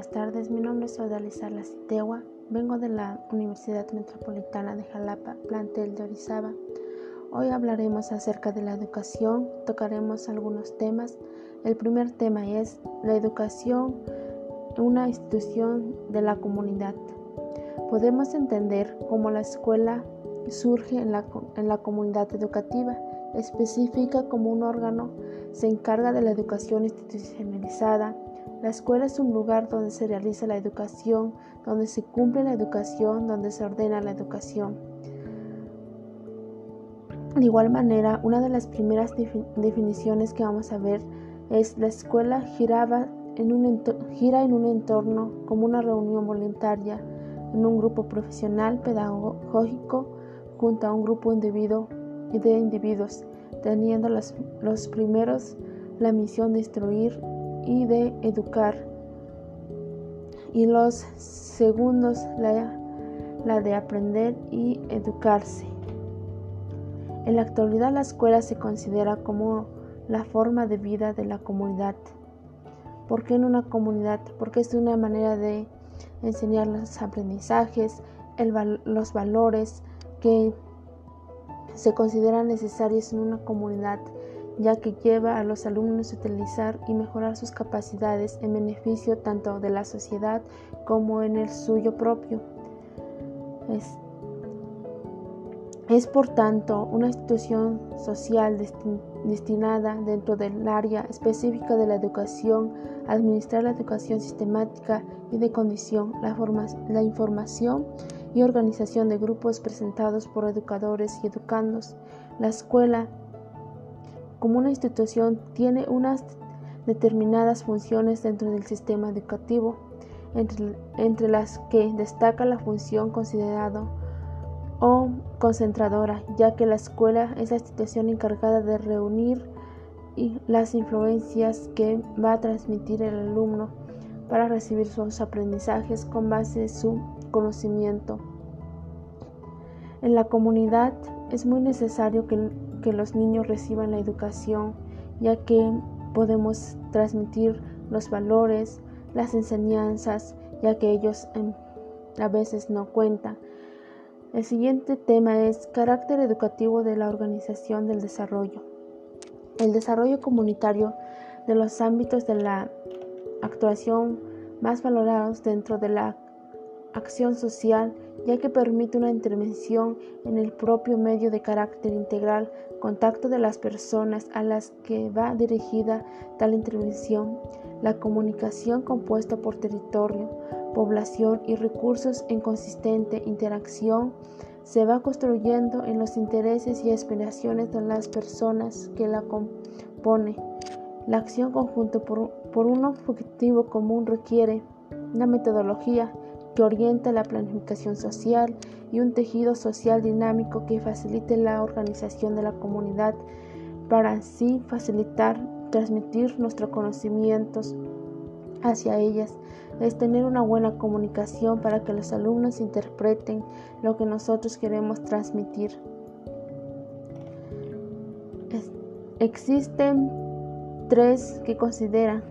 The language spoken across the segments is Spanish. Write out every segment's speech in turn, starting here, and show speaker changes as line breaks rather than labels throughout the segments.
buenas tardes. Mi nombre es Odalisa Lacitewa. Vengo de la Universidad Metropolitana de Jalapa, plantel de Orizaba. Hoy hablaremos acerca de la educación, tocaremos algunos temas. El primer tema es la educación, una institución de la comunidad. Podemos entender cómo la escuela surge en la, en la comunidad educativa, específica como un órgano, se encarga de la educación institucionalizada, la escuela es un lugar donde se realiza la educación, donde se cumple la educación, donde se ordena la educación. De igual manera, una de las primeras definiciones que vamos a ver es la escuela giraba en un gira en un entorno como una reunión voluntaria en un grupo profesional pedagógico junto a un grupo individuo de individuos, teniendo los, los primeros la misión de instruir y de educar. Y los segundos la, la de aprender y educarse. En la actualidad la escuela se considera como la forma de vida de la comunidad. ¿Por qué en una comunidad? Porque es una manera de enseñar los aprendizajes, los valores que se consideran necesarios en una comunidad ya que lleva a los alumnos a utilizar y mejorar sus capacidades en beneficio tanto de la sociedad como en el suyo propio. Es, es por tanto una institución social destinada dentro del área específica de la educación a administrar la educación sistemática y de condición, la, la información y organización de grupos presentados por educadores y educandos. La escuela como una institución tiene unas determinadas funciones dentro del sistema educativo, entre, las que destaca la función considerada o concentradora, ya que la escuela es la institución encargada de reunir las influencias que va a transmitir el alumno para recibir sus aprendizajes con base en su conocimiento. En la comunidad es muy necesario que que los niños reciban la educación, ya que podemos transmitir los valores, las enseñanzas, ya que ellos em, a veces no cuentan. El siguiente tema es carácter educativo de la organización del desarrollo. El desarrollo comunitario de los ámbitos de la actuación más valorados dentro de la acción social, ya que permite una intervención en el propio medio de carácter integral, contacto de las personas a las que va dirigida tal intervención, la comunicación compuesta por territorio, población y recursos en consistente interacción se va construyendo en los intereses y aspiraciones de las personas que la compone. La acción conjunta por, por un objetivo común requiere una metodología que orienta la planificación social y un tejido social dinámico que facilite la organización de la comunidad para así facilitar, transmitir nuestros conocimientos hacia ellas. Es tener una buena comunicación para que los alumnos interpreten lo que nosotros queremos transmitir. existen tres que consideran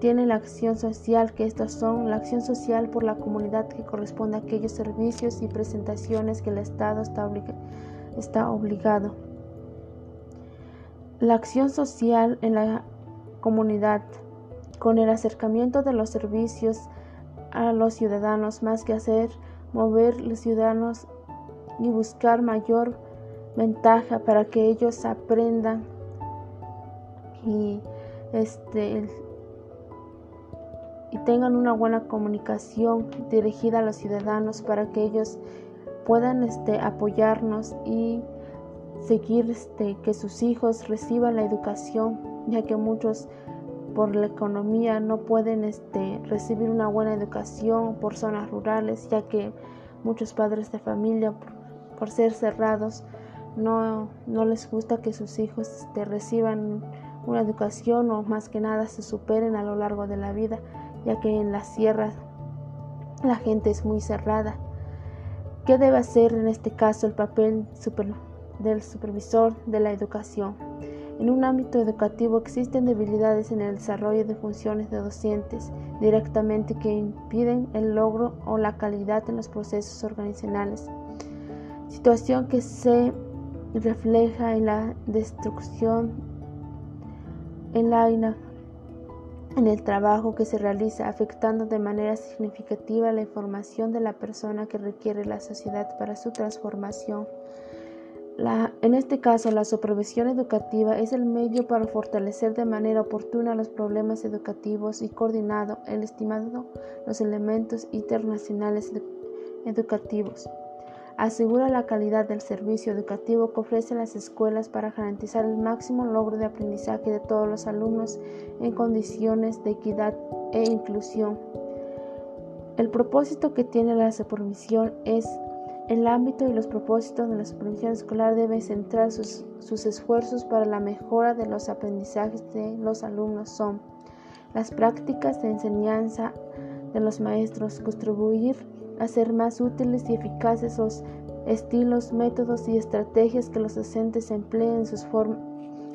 tiene la acción social, que estas son la acción social por la comunidad que corresponde a aquellos servicios y presentaciones que el Estado está, está obligado. La acción social en la comunidad, con el acercamiento de los servicios a los ciudadanos, más que hacer mover los ciudadanos y buscar mayor ventaja para que ellos aprendan y este y tengan una buena comunicación dirigida a los ciudadanos para que ellos puedan este, apoyarnos y seguir este, que sus hijos reciban la educación, ya que muchos por la economía no pueden este, recibir una buena educación por zonas rurales, ya que muchos padres de familia, por, ser cerrados, no, no, les gusta que sus hijos este, reciban una educación o más que nada se superen a lo largo de la vida ya que en las sierras la gente es muy cerrada. ¿Qué debe hacer en este caso el papel del supervisor de la educación? En un ámbito educativo existen debilidades en el desarrollo de funciones de docentes directamente que impiden el logro o la calidad en los procesos organizacionales, situación que se refleja en la destrucción, en la en el trabajo que se realiza, afectando de manera significativa la información de la persona que requiere la sociedad para su transformación. en este caso, la supervisión educativa es el medio para fortalecer de manera oportuna los problemas educativos y coordinado el estimado los elementos internacionales educativos asegura la calidad del servicio educativo que ofrecen las escuelas para garantizar el máximo logro de aprendizaje de todos los alumnos en condiciones de equidad e inclusión. El propósito que tiene la supervisión es el ámbito y los propósitos de la supervisión escolar deben centrar sus, sus esfuerzos para la mejora de los aprendizajes de los alumnos son las prácticas de enseñanza de los maestros, contribuir hacer más útiles y eficaces los estilos, métodos y estrategias que los docentes empleen en,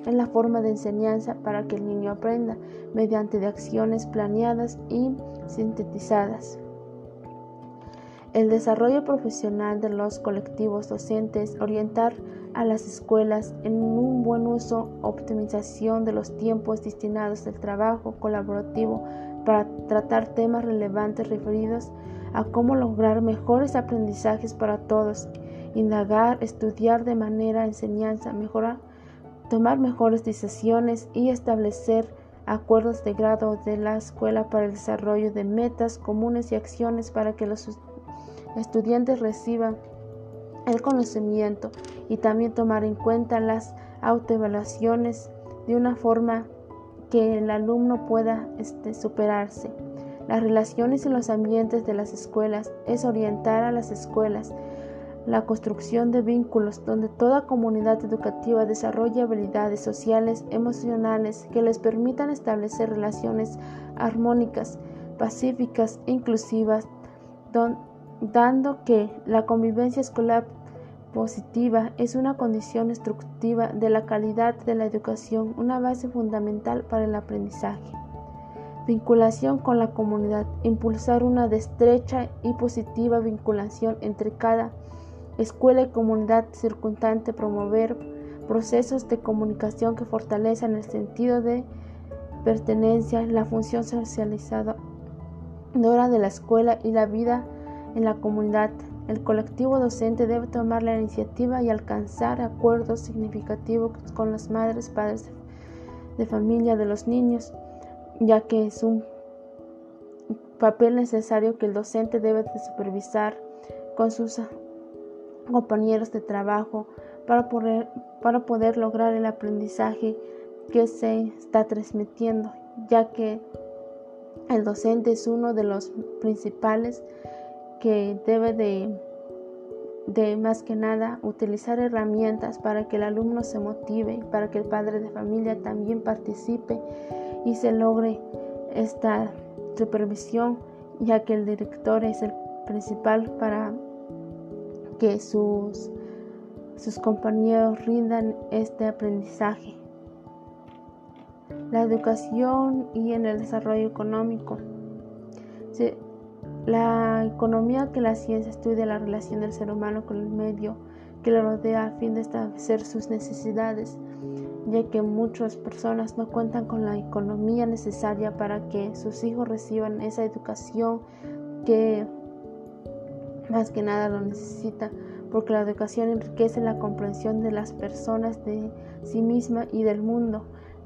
en la forma de enseñanza para que el niño aprenda mediante de acciones planeadas y sintetizadas. El desarrollo profesional de los colectivos docentes, orientar a las escuelas en un buen uso, optimización de los tiempos destinados al trabajo colaborativo para tratar temas relevantes referidos a cómo lograr mejores aprendizajes para todos, indagar, estudiar de manera enseñanza, mejorar, tomar mejores decisiones y establecer acuerdos de grado de la escuela para el desarrollo de metas comunes y acciones para que los estudiantes reciban el conocimiento y también tomar en cuenta las autoevaluaciones de una forma que el alumno pueda este, superarse. Las relaciones en los ambientes de las escuelas es orientar a las escuelas la construcción de vínculos donde toda comunidad educativa desarrolle habilidades sociales, emocionales que les permitan establecer relaciones armónicas, pacíficas e inclusivas, dando que la convivencia escolar positiva es una condición estructiva de la calidad de la educación, una base fundamental para el aprendizaje. Vinculación con la comunidad. Impulsar una estrecha y positiva vinculación entre cada escuela y comunidad circundante. Promover procesos de comunicación que fortalezcan el sentido de pertenencia, la función socializadora de la escuela y la vida en la comunidad. El colectivo docente debe tomar la iniciativa y alcanzar acuerdos significativos con las madres, padres de familia de los niños ya que es un papel necesario que el docente debe de supervisar con sus compañeros de trabajo para poder, para poder lograr el aprendizaje que se está transmitiendo, ya que el docente es uno de los principales que debe de, de más que nada utilizar herramientas para que el alumno se motive, para que el padre de familia también participe y se logre esta supervisión, ya que el director es el principal para que sus, sus compañeros rindan este aprendizaje. La educación y en el desarrollo económico. La economía que la ciencia estudia la relación del ser humano con el medio que le rodea a fin de establecer sus necesidades ya que muchas personas no cuentan con la economía necesaria para que sus hijos reciban esa educación que más que nada lo necesita, porque la educación enriquece la comprensión de las personas de sí misma y del mundo,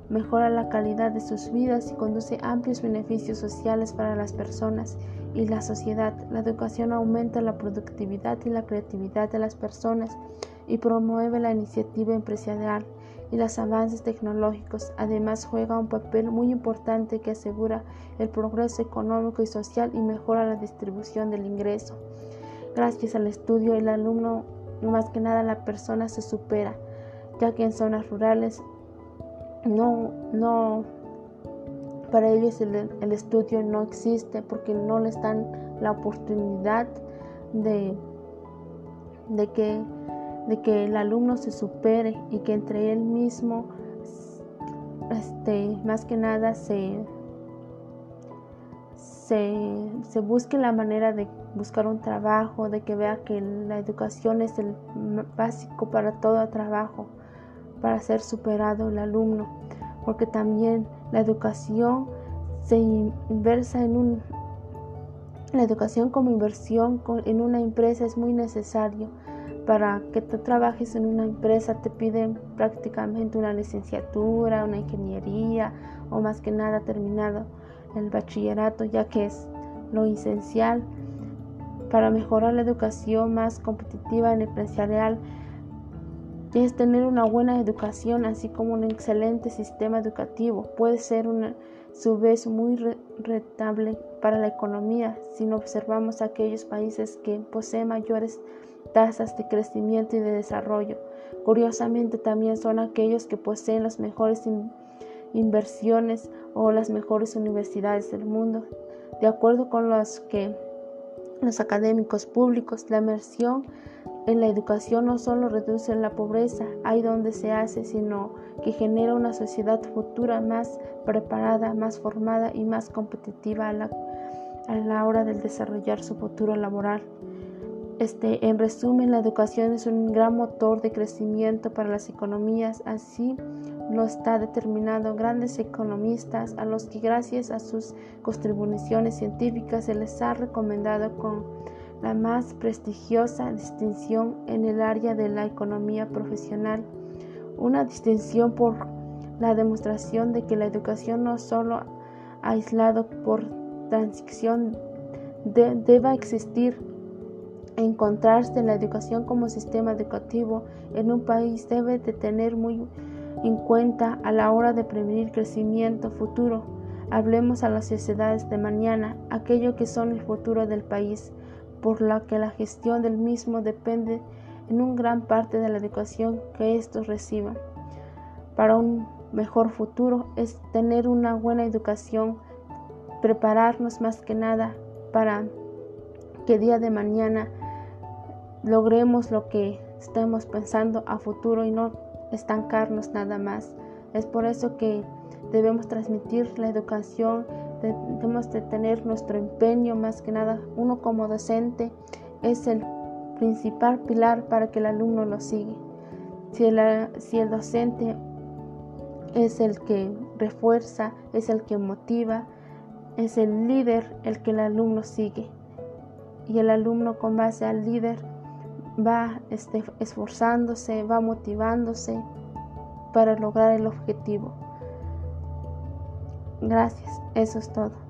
mejora la calidad de sus vidas y conduce amplios beneficios sociales para las personas y la sociedad. La educación aumenta la productividad y la creatividad de las personas y promueve la iniciativa empresarial y los avances tecnológicos. Además, juega un papel muy importante que asegura el progreso económico y social y mejora la distribución del ingreso. Gracias al estudio, el alumno, más que nada la persona, se supera, ya que en zonas rurales no, no, para ellos el, estudio no existe porque no les dan la oportunidad de, de que de que el alumno se supere y que entre él mismo este, más que nada se, se busque la manera de buscar un trabajo, de que vea que la educación es el básico para todo trabajo, para ser superado el alumno, porque también la educación se inversa en un la educación como inversión en una empresa es muy necesario. Para que tú trabajes en una empresa te piden prácticamente una licenciatura, una ingeniería o más que nada terminado el bachillerato, ya que es lo esencial para mejorar la educación más competitiva en empresarial es tener una buena educación, así como un excelente sistema educativo. Puede ser una, su vez muy rentable para la economía si no observamos aquellos países que poseen mayores tasas de crecimiento y de desarrollo. Curiosamente también son aquellos que poseen las mejores inversiones o las mejores universidades del mundo. De acuerdo con los que los académicos públicos, la inmersión en la educación no solo reduce la pobreza, ahí donde se hace, sino que genera una sociedad futura más preparada, más formada y más competitiva a la, a la hora de desarrollar su futuro laboral. Este, en resumen, la educación es un gran motor de crecimiento para las economías, así lo está determinado grandes economistas a los que gracias a sus contribuciones científicas se les ha recomendado con la más prestigiosa distinción en el área de la economía profesional, una distinción por la demostración de que la educación no solo aislado por transición deba existir. Encontrarse en la educación como sistema educativo en un país debe de tener muy en cuenta a la hora de prevenir crecimiento futuro. Hablemos a las sociedades de mañana, aquello que son el futuro del país por la que la gestión del mismo depende en un gran parte de la educación que estos reciban. Para un mejor futuro es tener una buena educación, prepararnos más que nada para que día de mañana logremos lo que estemos pensando a futuro y no estancarnos nada más. Es por eso que debemos transmitir la educación debemos de tener nuestro empeño más que nada. Uno como docente es el principal pilar para que el alumno lo siga. Si el, si el docente es el que refuerza, es el que motiva, es el líder el que el alumno sigue. Y el alumno con base al líder va este, esforzándose, va motivándose para lograr el objetivo. Gracias, eso es todo.